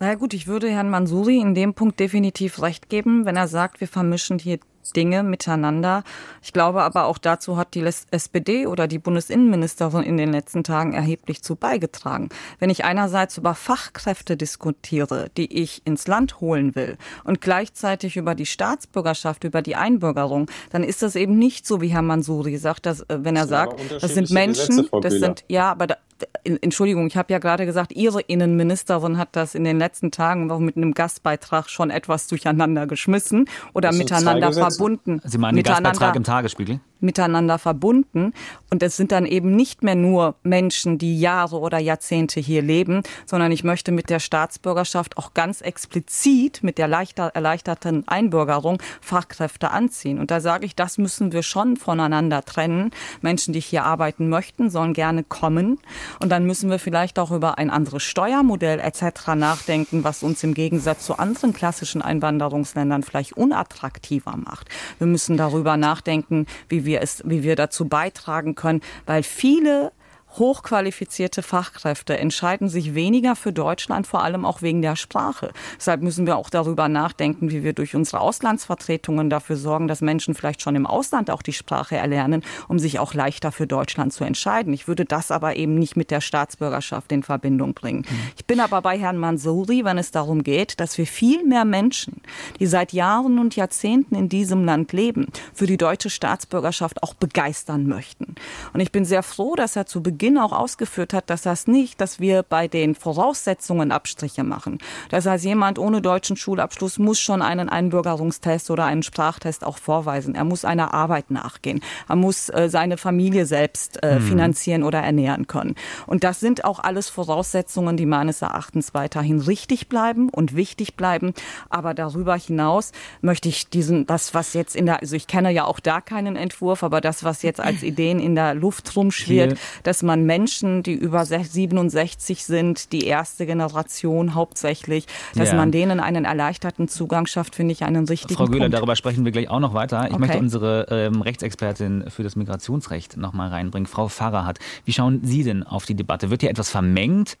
S3: Na ja, gut, ich würde Herrn Mansuri in dem Punkt definitiv recht geben, wenn er sagt, wir vermischen hier Dinge miteinander. Ich glaube aber auch dazu hat die SPD oder die Bundesinnenministerin in den letzten Tagen erheblich zu beigetragen. Wenn ich einerseits über Fachkräfte diskutiere, die ich ins Land holen will und gleichzeitig über die Staatsbürgerschaft, über die Einbürgerung, dann ist das eben nicht so, wie Herr Mansuri sagt, dass, äh, wenn er sagt, das sind Menschen, das sind, ja, aber da, Entschuldigung, ich habe ja gerade gesagt, Ihre Innenministerin hat das in den letzten Tagen auch mit einem Gastbeitrag schon etwas durcheinander geschmissen oder miteinander verbunden.
S2: Sie meinen den Gastbeitrag im Tagesspiegel?
S3: Miteinander verbunden. Und es sind dann eben nicht mehr nur Menschen, die Jahre oder Jahrzehnte hier leben, sondern ich möchte mit der Staatsbürgerschaft auch ganz explizit mit der erleichterten Einbürgerung Fachkräfte anziehen. Und da sage ich, das müssen wir schon voneinander trennen. Menschen, die hier arbeiten möchten, sollen gerne kommen. Und dann müssen wir vielleicht auch über ein anderes Steuermodell etc. nachdenken, was uns im Gegensatz zu anderen klassischen Einwanderungsländern vielleicht unattraktiver macht. Wir müssen darüber nachdenken, wie wir wir es, wie wir dazu beitragen können, weil viele hochqualifizierte Fachkräfte entscheiden sich weniger für Deutschland, vor allem auch wegen der Sprache. Deshalb müssen wir auch darüber nachdenken, wie wir durch unsere Auslandsvertretungen dafür sorgen, dass Menschen vielleicht schon im Ausland auch die Sprache erlernen, um sich auch leichter für Deutschland zu entscheiden. Ich würde das aber eben nicht mit der Staatsbürgerschaft in Verbindung bringen. Ich bin aber bei Herrn Mansouri, wenn es darum geht, dass wir viel mehr Menschen, die seit Jahren und Jahrzehnten in diesem Land leben, für die deutsche Staatsbürgerschaft auch begeistern möchten. Und ich bin sehr froh, dass er zu Beginn auch ausgeführt hat, dass das nicht, dass wir bei den Voraussetzungen Abstriche machen. Das heißt, jemand ohne deutschen Schulabschluss muss schon einen Einbürgerungstest oder einen Sprachtest auch vorweisen. Er muss einer Arbeit nachgehen. Er muss äh, seine Familie selbst äh, mhm. finanzieren oder ernähren können. Und das sind auch alles Voraussetzungen, die meines Erachtens weiterhin richtig bleiben und wichtig bleiben. Aber darüber hinaus möchte ich diesen, das, was jetzt in der, also ich kenne ja auch da keinen Entwurf, aber das, was jetzt als Ideen in der Luft rumschwirrt, dass man Menschen, die über 67 sind, die erste Generation hauptsächlich, dass ja. man denen einen erleichterten Zugang schafft, finde ich einen richtigen
S2: Frau Göhler,
S3: Punkt.
S2: darüber sprechen wir gleich auch noch weiter. Ich okay. möchte unsere ähm, Rechtsexpertin für das Migrationsrecht noch mal reinbringen, Frau Farrahat. Wie schauen Sie denn auf die Debatte? Wird hier etwas vermengt?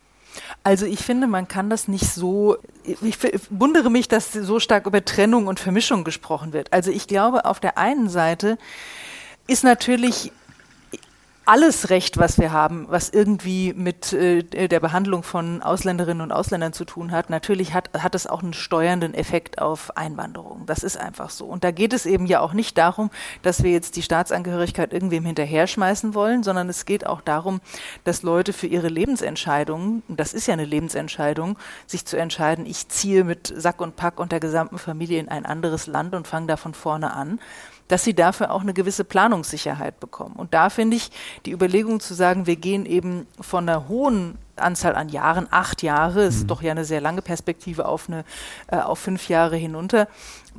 S6: Also ich finde, man kann das nicht so, ich wundere mich, dass so stark über Trennung und Vermischung gesprochen wird. Also ich glaube, auf der einen Seite ist natürlich alles Recht, was wir haben, was irgendwie mit äh, der Behandlung von Ausländerinnen und Ausländern zu tun hat, natürlich hat, hat es auch einen steuernden Effekt auf Einwanderung. Das ist einfach so. Und da geht es eben ja auch nicht darum, dass wir jetzt die Staatsangehörigkeit irgendwem hinterher schmeißen wollen, sondern es geht auch darum, dass Leute für ihre Lebensentscheidungen, das ist ja eine Lebensentscheidung, sich zu entscheiden, ich ziehe mit Sack und Pack und der gesamten Familie in ein anderes Land und fange da von vorne an dass sie dafür auch eine gewisse Planungssicherheit bekommen. Und da finde ich die Überlegung zu sagen, wir gehen eben von einer hohen Anzahl an Jahren, acht Jahre, mhm. ist doch ja eine sehr lange Perspektive auf, eine, äh, auf fünf Jahre hinunter.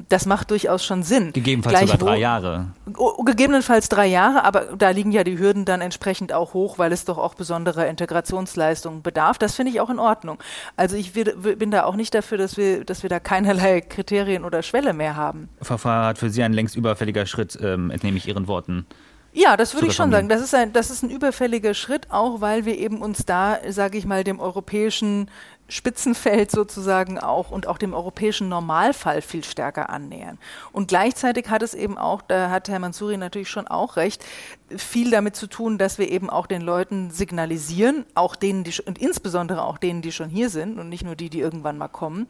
S6: Das macht durchaus schon Sinn.
S2: Gegebenenfalls Gleich sogar drei Jahre.
S6: Oh, gegebenenfalls drei Jahre, aber da liegen ja die Hürden dann entsprechend auch hoch, weil es doch auch besonderer Integrationsleistungen bedarf. Das finde ich auch in Ordnung. Also ich bin da auch nicht dafür, dass wir, dass wir da keinerlei Kriterien oder Schwelle mehr haben.
S2: Verfahren hat für Sie ein längst überfälliger Schritt, ähm, entnehme ich Ihren Worten.
S6: Ja, das würde ich schon sagen. Das ist, ein, das ist ein überfälliger Schritt, auch weil wir eben uns da, sage ich mal, dem europäischen Spitzenfeld sozusagen auch und auch dem europäischen Normalfall viel stärker annähern. Und gleichzeitig hat es eben auch, da hat Herr Mansuri natürlich schon auch recht, viel damit zu tun, dass wir eben auch den Leuten signalisieren, auch denen, die und insbesondere auch denen, die schon hier sind und nicht nur die, die irgendwann mal kommen,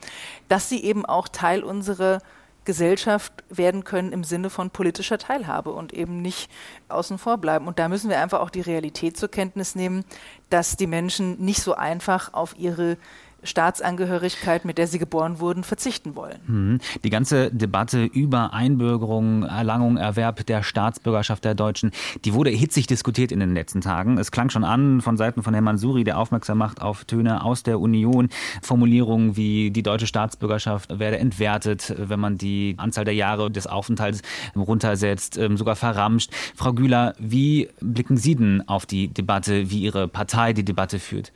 S6: dass sie eben auch Teil unserer Gesellschaft werden können im Sinne von politischer Teilhabe und eben nicht außen vor bleiben. Und da müssen wir einfach auch die Realität zur Kenntnis nehmen, dass die Menschen nicht so einfach auf ihre Staatsangehörigkeit, mit der sie geboren wurden, verzichten wollen.
S2: Hm. Die ganze Debatte über Einbürgerung, Erlangung, Erwerb der Staatsbürgerschaft der Deutschen, die wurde hitzig diskutiert in den letzten Tagen. Es klang schon an von Seiten von Herrn Mansuri, der aufmerksam macht auf Töne aus der Union, Formulierungen wie die deutsche Staatsbürgerschaft werde entwertet, wenn man die Anzahl der Jahre des Aufenthalts runtersetzt, ähm, sogar verramscht. Frau Güler, wie blicken Sie denn auf die Debatte, wie Ihre Partei die Debatte führt?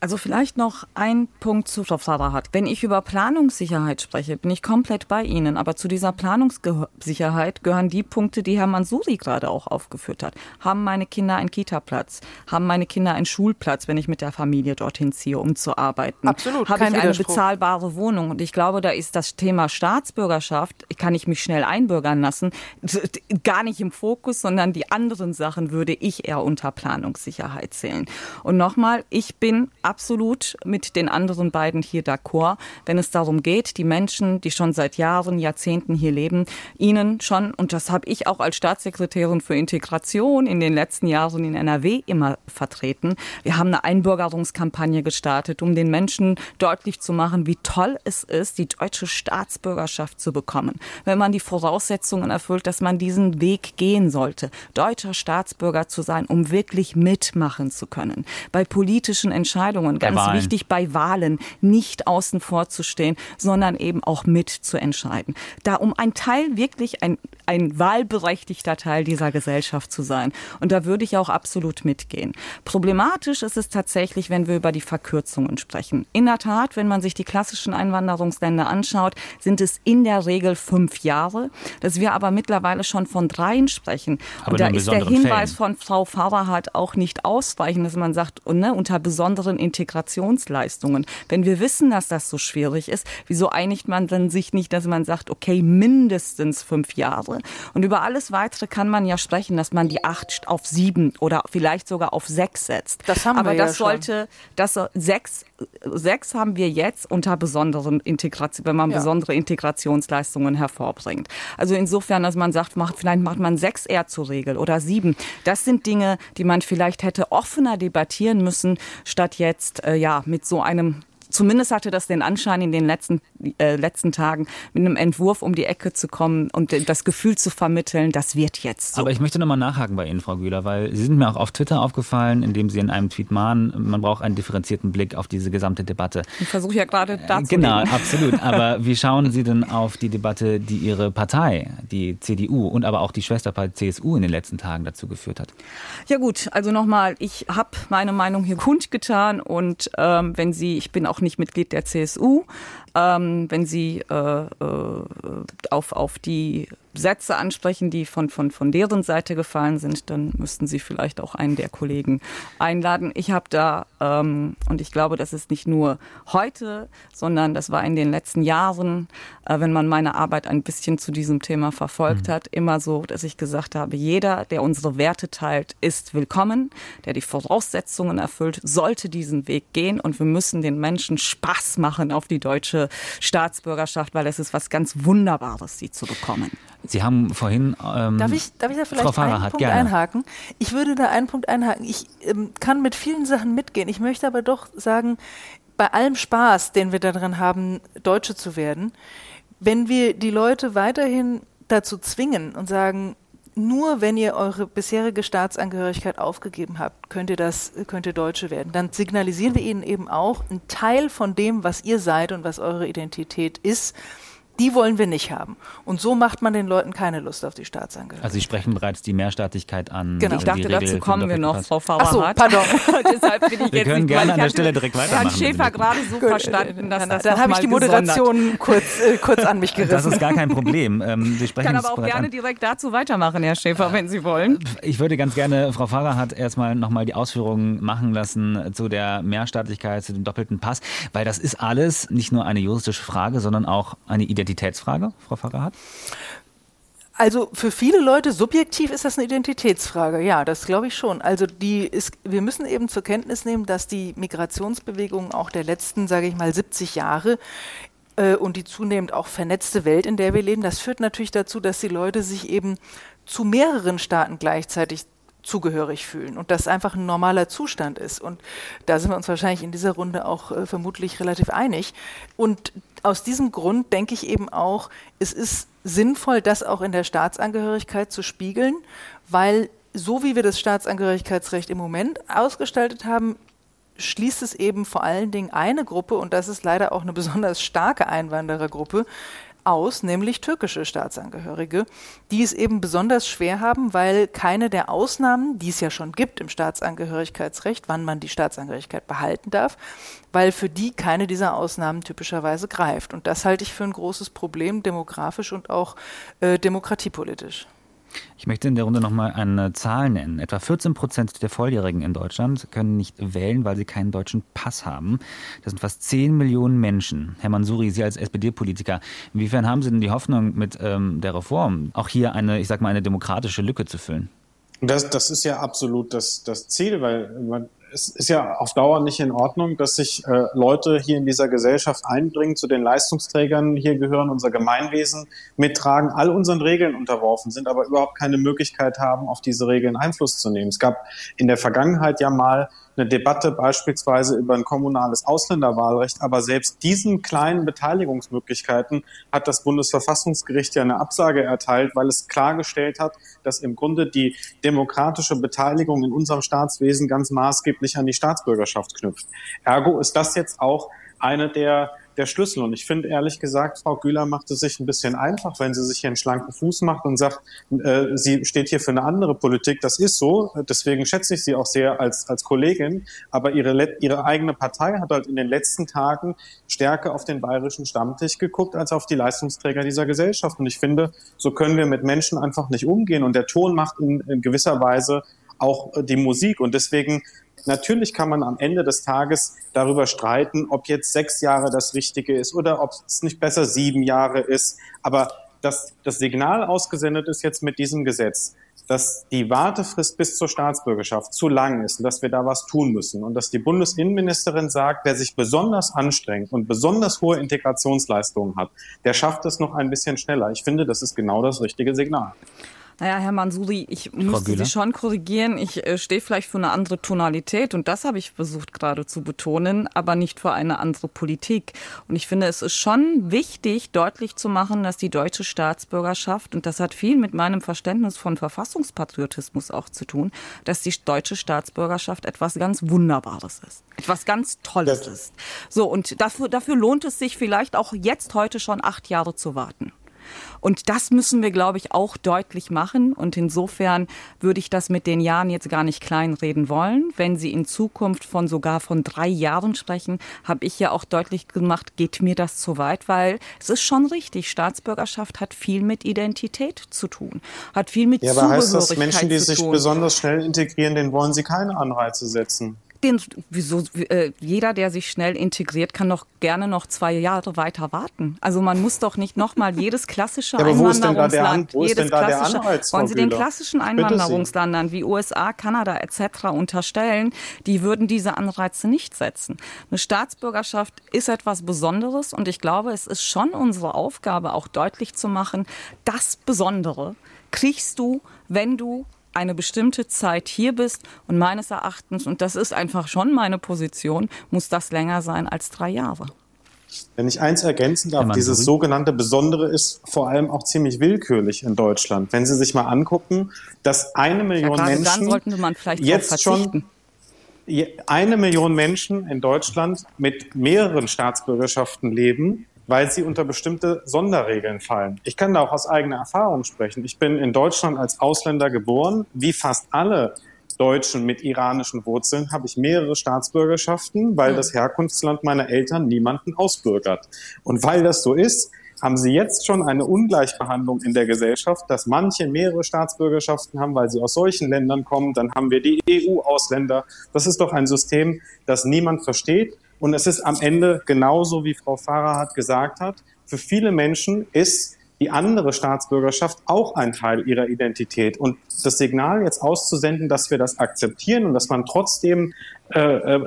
S3: Also vielleicht noch ein Punkt zu Frau Farrahat. Wenn ich über Planungssicherheit spreche, bin ich komplett bei Ihnen. Aber zu dieser Planungssicherheit gehören die Punkte, die Herr Mansuri gerade auch aufgeführt hat. Haben meine Kinder einen Kita-Platz? Haben meine Kinder einen Schulplatz, wenn ich mit der Familie dorthin ziehe, um zu arbeiten?
S6: Absolut.
S3: Habe ich eine bezahlbare Wohnung? Und ich glaube, da ist das Thema Staatsbürgerschaft, kann ich mich schnell einbürgern lassen, gar nicht im Fokus, sondern die anderen Sachen würde ich eher unter Planungssicherheit zählen. Und nochmal, ich bin absolut mit den anderen beiden hier d'accord, wenn es darum geht, die Menschen, die schon seit Jahren, Jahrzehnten hier leben, ihnen schon, und das habe ich auch als Staatssekretärin für Integration in den letzten Jahren in NRW immer vertreten. Wir haben eine Einbürgerungskampagne gestartet, um den Menschen deutlich zu machen, wie toll es ist, die deutsche Staatsbürgerschaft zu bekommen. Wenn man die Voraussetzungen erfüllt, dass man diesen Weg gehen sollte, deutscher Staatsbürger zu sein, um wirklich mitmachen zu können. Bei politischen Entscheidungen Entscheidungen, ganz wichtig bei Wahlen, nicht außen vor zu stehen, sondern eben auch mit zu entscheiden. Da um ein Teil wirklich ein, ein wahlberechtigter Teil dieser Gesellschaft zu sein. Und da würde ich auch absolut mitgehen. Problematisch ist es tatsächlich, wenn wir über die Verkürzungen sprechen. In der Tat, wenn man sich die klassischen Einwanderungsländer anschaut, sind es in der Regel fünf Jahre. Dass wir aber mittlerweile schon von dreien sprechen. Aber und da ist der Hinweis Fällen. von Frau Faberhardt auch nicht ausreichend, dass man sagt, ne, unter besonderen Integrationsleistungen. Wenn wir wissen, dass das so schwierig ist, wieso einigt man dann sich nicht, dass man sagt, okay, mindestens fünf Jahre? Und über alles Weitere kann man ja sprechen, dass man die acht auf sieben oder vielleicht sogar auf sechs setzt.
S6: Das haben
S3: aber
S6: wir
S3: das
S6: ja
S3: sollte, das sechs, sechs haben wir jetzt unter besonderen Integration, wenn man ja. besondere Integrationsleistungen hervorbringt. Also insofern, dass man sagt, macht, vielleicht macht man sechs eher zur Regel oder sieben. Das sind Dinge, die man vielleicht hätte offener debattieren müssen, statt jetzt äh, ja mit so einem zumindest hatte das den Anschein in den letzten, äh, letzten Tagen, mit einem Entwurf um die Ecke zu kommen und das Gefühl zu vermitteln, das wird jetzt. So.
S2: Aber ich möchte nochmal nachhaken bei Ihnen, Frau Güler, weil Sie sind mir auch auf Twitter aufgefallen, indem Sie in einem Tweet mahnen, man braucht einen differenzierten Blick auf diese gesamte Debatte.
S3: Ich versuche ja gerade
S2: äh, dazu. Genau, absolut. Aber wie schauen Sie denn auf die Debatte, die Ihre Partei, die CDU und aber auch die Schwesterpartei CSU in den letzten Tagen dazu geführt hat?
S3: Ja gut, also nochmal, ich habe meine Meinung hier kundgetan und ähm, wenn Sie, ich bin auch nicht Mitglied der CSU. Ähm, wenn Sie äh, äh, auf, auf die Sätze ansprechen, die von, von, von deren Seite gefallen sind, dann müssten Sie vielleicht auch einen der Kollegen einladen. Ich habe da, ähm, und ich glaube, das ist nicht nur heute, sondern das war in den letzten Jahren, äh, wenn man meine Arbeit ein bisschen zu diesem Thema verfolgt mhm. hat, immer so, dass ich gesagt habe, jeder, der unsere Werte teilt, ist willkommen, der die Voraussetzungen erfüllt, sollte diesen Weg gehen und wir müssen den Menschen Spaß machen auf die deutsche Staatsbürgerschaft, weil es ist was ganz Wunderbares, sie zu bekommen.
S2: Sie haben vorhin.
S6: Ähm, darf, ich, darf ich da vielleicht einen Punkt gerne. einhaken? Ich würde da einen Punkt einhaken. Ich ähm, kann mit vielen Sachen mitgehen. Ich möchte aber doch sagen, bei allem Spaß, den wir daran haben, Deutsche zu werden, wenn wir die Leute weiterhin dazu zwingen und sagen, nur wenn ihr eure bisherige Staatsangehörigkeit aufgegeben habt, könnt ihr das, könnt ihr Deutsche werden. Dann signalisieren wir ihnen eben auch, ein Teil von dem, was ihr seid und was eure Identität ist, die wollen wir nicht haben. Und so macht man den Leuten keine Lust auf die Staatsangehörigkeit.
S2: Also Sie sprechen bereits die Mehrstaatlichkeit an.
S3: Genau. Ich dachte, dazu kommen wir noch, Frau Faberhardt.
S6: Ach so, pardon.
S2: Deshalb bin ich wir jetzt können nicht gerne an der Stelle direkt weitermachen.
S3: Herrn Schäfer gerade so Gut. verstanden, dass das
S6: Dann habe ich die Moderation kurz, äh, kurz an mich gerissen.
S2: Das ist gar kein Problem. Ähm,
S3: Sie sprechen ich kann aber auch gerne an. direkt dazu weitermachen, Herr Schäfer, wenn Sie wollen.
S2: Ich würde ganz gerne Frau Faberhardt erstmal nochmal die Ausführungen machen lassen zu der Mehrstaatlichkeit, zu dem doppelten Pass, weil das ist alles nicht nur eine juristische Frage, sondern auch eine Identitätsfrage. Frau Pfarrer hat?
S6: Also für viele Leute subjektiv ist das eine Identitätsfrage. Ja, das glaube ich schon. Also die ist, wir müssen eben zur Kenntnis nehmen, dass die Migrationsbewegungen auch der letzten, sage ich mal, 70 Jahre äh, und die zunehmend auch vernetzte Welt, in der wir leben, das führt natürlich dazu, dass die Leute sich eben zu mehreren Staaten gleichzeitig zugehörig fühlen und das einfach ein normaler Zustand ist. Und da sind wir uns wahrscheinlich in dieser Runde auch äh, vermutlich relativ einig. Und aus diesem Grund denke ich eben auch, es ist sinnvoll, das auch in der Staatsangehörigkeit zu spiegeln, weil so wie wir das Staatsangehörigkeitsrecht im Moment ausgestaltet haben, schließt es eben vor allen Dingen eine Gruppe, und das ist leider auch eine besonders starke Einwanderergruppe, aus, nämlich türkische Staatsangehörige, die es eben besonders schwer haben, weil keine der Ausnahmen, die es ja schon gibt im Staatsangehörigkeitsrecht, wann man die Staatsangehörigkeit behalten darf, weil für die keine dieser Ausnahmen typischerweise greift. Und das halte ich für ein großes Problem, demografisch und auch äh, demokratiepolitisch.
S2: Ich möchte in der Runde nochmal eine Zahl nennen. Etwa 14 Prozent der Volljährigen in Deutschland können nicht wählen, weil sie keinen deutschen Pass haben. Das sind fast 10 Millionen Menschen. Herr Mansuri, Sie als SPD-Politiker, inwiefern haben Sie denn die Hoffnung mit ähm, der Reform, auch hier eine, ich sag mal, eine demokratische Lücke zu füllen?
S4: Das, das ist ja absolut das, das Ziel, weil man, es ist ja auf Dauer nicht in Ordnung, dass sich äh, Leute hier in dieser Gesellschaft einbringen, zu den Leistungsträgern hier gehören, unser Gemeinwesen mittragen, all unseren Regeln unterworfen sind, aber überhaupt keine Möglichkeit haben, auf diese Regeln Einfluss zu nehmen. Es gab in der Vergangenheit ja mal eine Debatte beispielsweise über ein kommunales Ausländerwahlrecht. Aber selbst diesen kleinen Beteiligungsmöglichkeiten hat das Bundesverfassungsgericht ja eine Absage erteilt, weil es klargestellt hat, dass im Grunde die demokratische Beteiligung in unserem Staatswesen ganz maßgeblich an die Staatsbürgerschaft knüpft. Ergo ist das jetzt auch eine der der Schlüssel. Und ich finde ehrlich gesagt, Frau Güler macht es sich ein bisschen einfach, wenn sie sich hier einen schlanken Fuß macht und sagt, äh, sie steht hier für eine andere Politik. Das ist so. Deswegen schätze ich sie auch sehr als, als Kollegin. Aber ihre, ihre eigene Partei hat halt in den letzten Tagen stärker auf den bayerischen Stammtisch geguckt als auf die Leistungsträger dieser Gesellschaft. Und ich finde, so können wir mit Menschen einfach nicht umgehen. Und der Ton macht in, in gewisser Weise auch die Musik. Und deswegen Natürlich kann man am Ende des Tages darüber streiten, ob jetzt sechs Jahre das Richtige ist oder ob es nicht besser sieben Jahre ist. Aber dass das Signal ausgesendet ist jetzt mit diesem Gesetz, dass die Wartefrist bis zur Staatsbürgerschaft zu lang ist und dass wir da was tun müssen und dass die Bundesinnenministerin sagt, wer sich besonders anstrengt und besonders hohe Integrationsleistungen hat, der schafft es noch ein bisschen schneller. Ich finde, das ist genau das richtige Signal.
S3: Naja, Herr Mansuri, ich müsste Sie schon korrigieren. Ich äh, stehe vielleicht für eine andere Tonalität und das habe ich versucht gerade zu betonen, aber nicht für eine andere Politik. Und ich finde, es ist schon wichtig, deutlich zu machen, dass die deutsche Staatsbürgerschaft, und das hat viel mit meinem Verständnis von Verfassungspatriotismus auch zu tun, dass die deutsche Staatsbürgerschaft etwas ganz Wunderbares ist. Etwas ganz Tolles das ist. So, und dafür, dafür lohnt es sich vielleicht auch jetzt heute schon acht Jahre zu warten. Und das müssen wir, glaube ich, auch deutlich machen. Und insofern würde ich das mit den Jahren jetzt gar nicht kleinreden wollen. Wenn Sie in Zukunft von sogar von drei Jahren sprechen, habe ich ja auch deutlich gemacht, geht mir das zu weit, weil es ist schon richtig. Staatsbürgerschaft hat viel mit Identität zu tun, hat viel mit ja, aber heißt das,
S4: Menschen, die sich besonders schnell integrieren, denen wollen Sie keine Anreize setzen?
S3: Den, wieso, äh, jeder, der sich schnell integriert, kann doch gerne noch zwei Jahre weiter warten. Also man muss doch nicht nochmal jedes klassische ja, Einwanderungsland, jedes klassische, Anreiz, wollen Sie den klassischen Einwanderungsländern wie USA, Kanada etc. unterstellen, die würden diese Anreize nicht setzen. Eine Staatsbürgerschaft ist etwas Besonderes und ich glaube, es ist schon unsere Aufgabe, auch deutlich zu machen, das Besondere kriegst du, wenn du eine bestimmte Zeit hier bist und meines Erachtens, und das ist einfach schon meine Position, muss das länger sein als drei Jahre.
S4: Wenn ich eins ergänzen darf, dieses sogenannte Besondere ist vor allem auch ziemlich willkürlich in Deutschland. Wenn Sie sich mal angucken, dass eine Million ja, Menschen jetzt schon eine Million Menschen in Deutschland mit mehreren Staatsbürgerschaften leben, weil sie unter bestimmte Sonderregeln fallen. Ich kann da auch aus eigener Erfahrung sprechen. Ich bin in Deutschland als Ausländer geboren. Wie fast alle Deutschen mit iranischen Wurzeln habe ich mehrere Staatsbürgerschaften, weil das Herkunftsland meiner Eltern niemanden ausbürgert. Und weil das so ist, haben sie jetzt schon eine Ungleichbehandlung in der Gesellschaft, dass manche mehrere Staatsbürgerschaften haben, weil sie aus solchen Ländern kommen. Dann haben wir die EU-Ausländer. Das ist doch ein System, das niemand versteht. Und es ist am Ende genauso, wie Frau Farah gesagt hat. Für viele Menschen ist die andere Staatsbürgerschaft auch ein Teil ihrer Identität. Und das Signal jetzt auszusenden, dass wir das akzeptieren und dass man trotzdem äh, äh,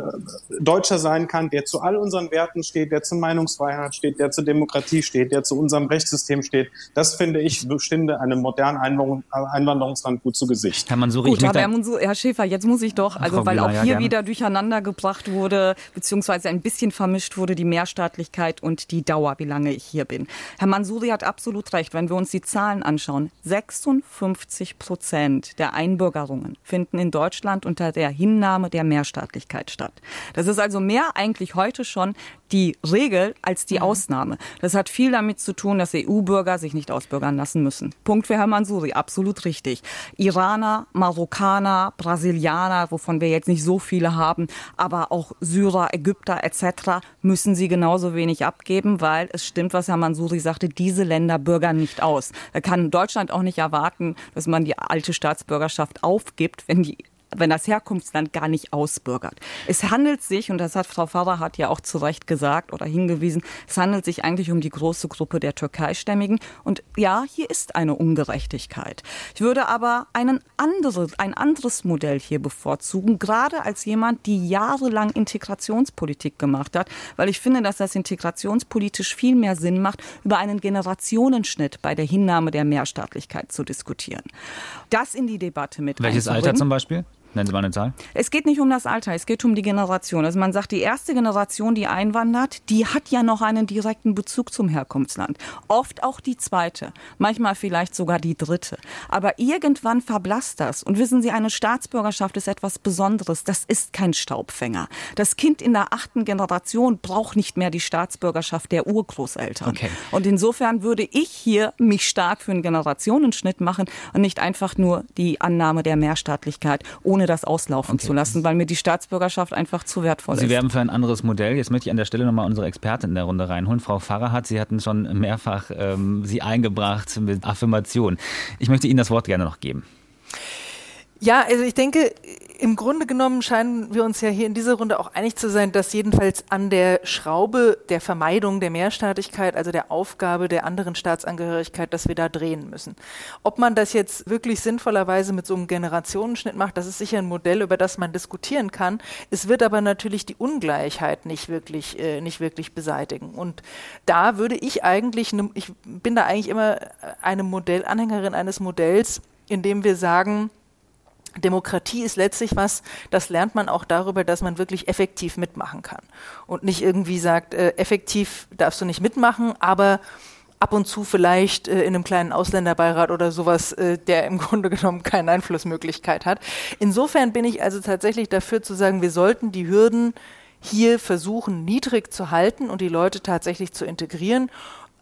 S4: Deutscher sein kann, der zu all unseren Werten steht, der zur Meinungsfreiheit steht, der zur Demokratie steht, der zu unserem Rechtssystem steht. Das finde ich stünde einem modernen Einwanderung, Einwanderungsland gut zu Gesicht.
S3: Herr Mansuri, gut, aber Herr, Herr Schäfer, jetzt muss ich doch, also Frau weil Wieler, auch hier ja, wieder durcheinander gebracht wurde, beziehungsweise ein bisschen vermischt wurde, die Mehrstaatlichkeit und die Dauer, wie lange ich hier bin. Herr Mansuri hat absolut recht, wenn wir uns die Zahlen anschauen. 56 Prozent der Einbürgerungen finden in Deutschland unter der Hinnahme der Mehrstaatlichkeit Rechtsstaatlichkeit statt. Das ist also mehr eigentlich heute schon die Regel als die mhm. Ausnahme. Das hat viel damit zu tun, dass EU-Bürger sich nicht ausbürgern lassen müssen. Punkt für Herrn Mansuri, absolut richtig. Iraner, Marokkaner, Brasilianer, wovon wir jetzt nicht so viele haben, aber auch Syrer, Ägypter etc. müssen sie genauso wenig abgeben, weil es stimmt, was Herr Mansuri sagte, diese Länder bürgern nicht aus. Da kann Deutschland auch nicht erwarten, dass man die alte Staatsbürgerschaft aufgibt, wenn die wenn das Herkunftsland gar nicht ausbürgert. Es handelt sich, und das hat Frau Farahat ja auch zu Recht gesagt oder hingewiesen, es handelt sich eigentlich um die große Gruppe der Türkeistämmigen. Und ja, hier ist eine Ungerechtigkeit. Ich würde aber einen andere, ein anderes Modell hier bevorzugen, gerade als jemand, die jahrelang Integrationspolitik gemacht hat, weil ich finde, dass das integrationspolitisch viel mehr Sinn macht, über einen Generationenschnitt bei der Hinnahme der Mehrstaatlichkeit zu diskutieren. Das in die Debatte mit
S2: Welches Alter zum Beispiel? Nennen Sie mal eine Zahl.
S3: Es geht nicht um das Alter, es geht um die Generation. Also man sagt, die erste Generation, die einwandert, die hat ja noch einen direkten Bezug zum Herkunftsland. Oft auch die zweite, manchmal vielleicht sogar die dritte. Aber irgendwann verblasst das. Und wissen Sie, eine Staatsbürgerschaft ist etwas Besonderes. Das ist kein Staubfänger. Das Kind in der achten Generation braucht nicht mehr die Staatsbürgerschaft der Urgroßeltern. Okay. Und insofern würde ich hier mich stark für einen Generationenschnitt machen und nicht einfach nur die Annahme der Mehrstaatlichkeit, ohne das auslaufen okay. zu lassen, weil mir die Staatsbürgerschaft einfach zu wertvoll
S2: Sie ist. Sie werben für ein anderes Modell. Jetzt möchte ich an der Stelle nochmal unsere Expertin in der Runde reinholen. Frau Pfarrer hat, Sie hatten schon mehrfach ähm, sie eingebracht mit Affirmation. Ich möchte Ihnen das Wort gerne noch geben.
S6: Ja, also ich denke, im Grunde genommen scheinen wir uns ja hier in dieser Runde auch einig zu sein, dass jedenfalls an der Schraube der Vermeidung der Mehrstaatlichkeit, also der Aufgabe der anderen Staatsangehörigkeit, dass wir da drehen müssen. Ob man das jetzt wirklich sinnvollerweise mit so einem Generationenschnitt macht, das ist sicher ein Modell, über das man diskutieren kann. Es wird aber natürlich die Ungleichheit nicht wirklich, äh, nicht wirklich beseitigen. Und da würde ich eigentlich, ne, ich bin da eigentlich immer eine Modellanhängerin eines Modells, in dem wir sagen, Demokratie ist letztlich was, das lernt man auch darüber, dass man wirklich effektiv mitmachen kann. Und nicht irgendwie sagt, äh, effektiv darfst du nicht mitmachen, aber ab und zu vielleicht äh, in einem kleinen Ausländerbeirat oder sowas, äh, der im Grunde genommen keine Einflussmöglichkeit hat. Insofern bin ich also tatsächlich dafür zu sagen, wir sollten die Hürden hier versuchen niedrig zu halten und die Leute tatsächlich zu integrieren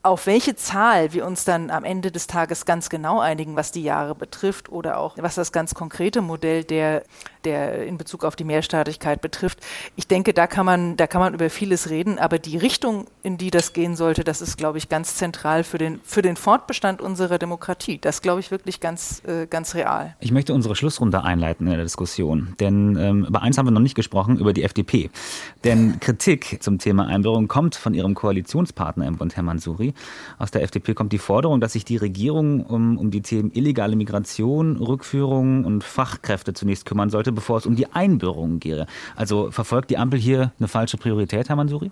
S6: auf welche Zahl wir uns dann am Ende des Tages ganz genau einigen, was die Jahre betrifft oder auch was das ganz konkrete Modell der der in Bezug auf die Mehrstaatlichkeit betrifft. Ich denke, da kann man, da kann man über vieles reden, aber die Richtung, in die das gehen sollte, das ist, glaube ich, ganz zentral für den, für den Fortbestand unserer Demokratie. Das glaube ich wirklich ganz, äh, ganz real.
S2: Ich möchte unsere Schlussrunde einleiten in der Diskussion, denn ähm, über eins haben wir noch nicht gesprochen, über die FDP. Denn Kritik zum Thema Einbürgerung kommt von ihrem Koalitionspartner im Bund, Herr Aus der FDP kommt die Forderung, dass sich die Regierung um, um die Themen illegale Migration, Rückführung und Fachkräfte zunächst kümmern sollte, bevor es um die Einbürgerung gehe. Also verfolgt die Ampel hier eine falsche Priorität, Herr Mansuri?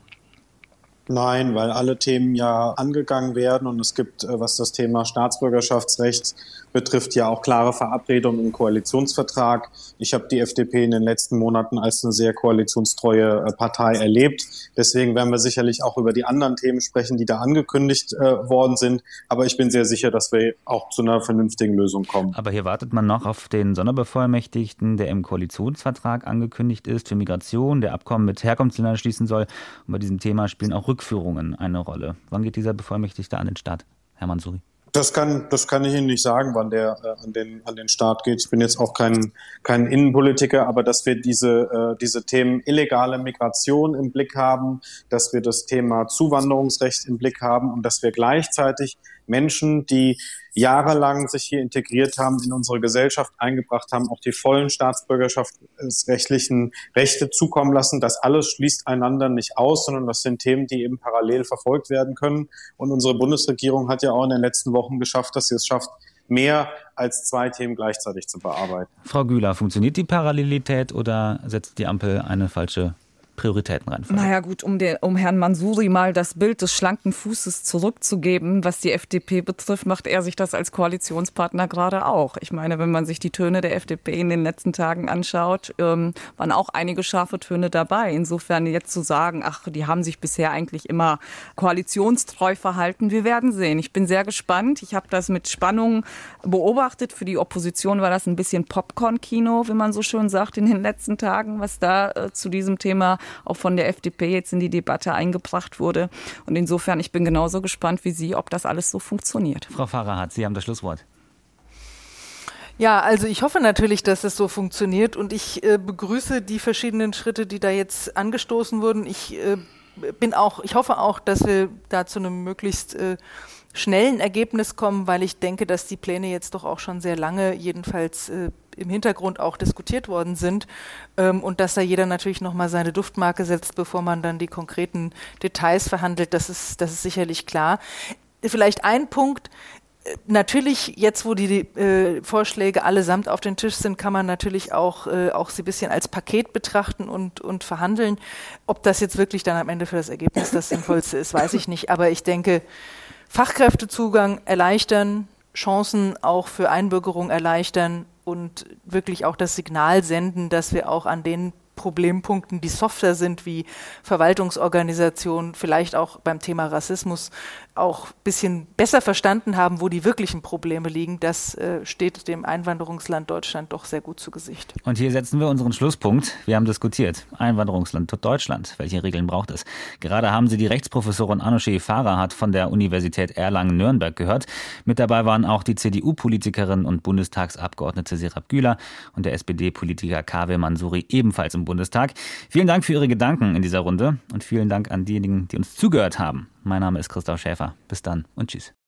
S4: Nein, weil alle Themen ja angegangen werden und es gibt, äh, was das Thema Staatsbürgerschaftsrecht betrifft, ja auch klare Verabredungen im Koalitionsvertrag. Ich habe die FDP in den letzten Monaten als eine sehr koalitionstreue äh, Partei erlebt. Deswegen werden wir sicherlich auch über die anderen Themen sprechen, die da angekündigt äh, worden sind. Aber ich bin sehr sicher, dass wir auch zu einer vernünftigen Lösung kommen.
S2: Aber hier wartet man noch auf den Sonderbevollmächtigten, der im Koalitionsvertrag angekündigt ist für Migration, der Abkommen mit Herkunftsländern schließen soll. Und bei diesem Thema spielen auch Rückführungen eine Rolle. Wann geht dieser Bevollmächtigte an den Start, Herr Mansuri?
S4: Das kann, das kann ich Ihnen nicht sagen, wann der äh, an, den, an den Start geht. Ich bin jetzt auch kein, kein Innenpolitiker, aber dass wir diese, äh, diese Themen illegale Migration im Blick haben, dass wir das Thema Zuwanderungsrecht im Blick haben und dass wir gleichzeitig Menschen, die jahrelang sich hier integriert haben, in unsere Gesellschaft eingebracht haben, auch die vollen staatsbürgerschaftsrechtlichen Rechte zukommen lassen. Das alles schließt einander nicht aus, sondern das sind Themen, die eben parallel verfolgt werden können. Und unsere Bundesregierung hat ja auch in den letzten Wochen geschafft, dass sie es schafft, mehr als zwei Themen gleichzeitig zu bearbeiten.
S2: Frau Güler, funktioniert die Parallelität oder setzt die Ampel eine falsche Prioritätenreihenfolge.
S3: Naja gut, um, den, um Herrn Mansuri mal das Bild des schlanken Fußes zurückzugeben, was die FDP betrifft, macht er sich das als Koalitionspartner gerade auch. Ich meine, wenn man sich die Töne der FDP in den letzten Tagen anschaut, ähm, waren auch einige scharfe Töne dabei. Insofern jetzt zu sagen, ach, die haben sich bisher eigentlich immer koalitionstreu verhalten, wir werden sehen. Ich bin sehr gespannt. Ich habe das mit Spannung beobachtet. Für die Opposition war das ein bisschen Popcorn-Kino, wie man so schön sagt, in den letzten Tagen, was da äh, zu diesem Thema auch von der FDP jetzt in die Debatte eingebracht wurde. Und insofern, ich bin genauso gespannt wie Sie, ob das alles so funktioniert.
S2: Frau Farahat, Sie haben das Schlusswort.
S6: Ja, also ich hoffe natürlich, dass es so funktioniert und ich äh, begrüße die verschiedenen Schritte, die da jetzt angestoßen wurden. Ich äh, bin auch, ich hoffe auch, dass wir da zu einem möglichst äh, schnellen Ergebnis kommen, weil ich denke, dass die Pläne jetzt doch auch schon sehr lange jedenfalls äh, im Hintergrund auch diskutiert worden sind ähm, und dass da jeder natürlich nochmal seine Duftmarke setzt, bevor man dann die konkreten Details verhandelt, das ist, das ist sicherlich klar. Vielleicht ein Punkt, äh, Natürlich, jetzt wo die äh, Vorschläge allesamt auf den Tisch sind, kann man natürlich auch, äh, auch sie ein bisschen als Paket betrachten und, und verhandeln. Ob das jetzt wirklich dann am Ende für das Ergebnis das Sinnvollste ist, weiß ich nicht. Aber ich denke, Fachkräftezugang erleichtern, Chancen auch für Einbürgerung erleichtern und wirklich auch das Signal senden, dass wir auch an den Problempunkten, die softer sind, wie Verwaltungsorganisation, vielleicht auch beim Thema Rassismus, auch ein bisschen besser verstanden haben, wo die wirklichen Probleme liegen. Das äh, steht dem Einwanderungsland Deutschland doch sehr gut zu Gesicht.
S2: Und hier setzen wir unseren Schlusspunkt. Wir haben diskutiert. Einwanderungsland Deutschland. Welche Regeln braucht es? Gerade haben Sie die Rechtsprofessorin Anoche Farah von der Universität Erlangen-Nürnberg gehört. Mit dabei waren auch die CDU-Politikerin und Bundestagsabgeordnete Serap Güler und der SPD-Politiker Kaveh Mansouri ebenfalls im Bundestag. Vielen Dank für Ihre Gedanken in dieser Runde und vielen Dank an diejenigen, die uns zugehört haben. Mein Name ist Christoph Schäfer. Bis dann und tschüss.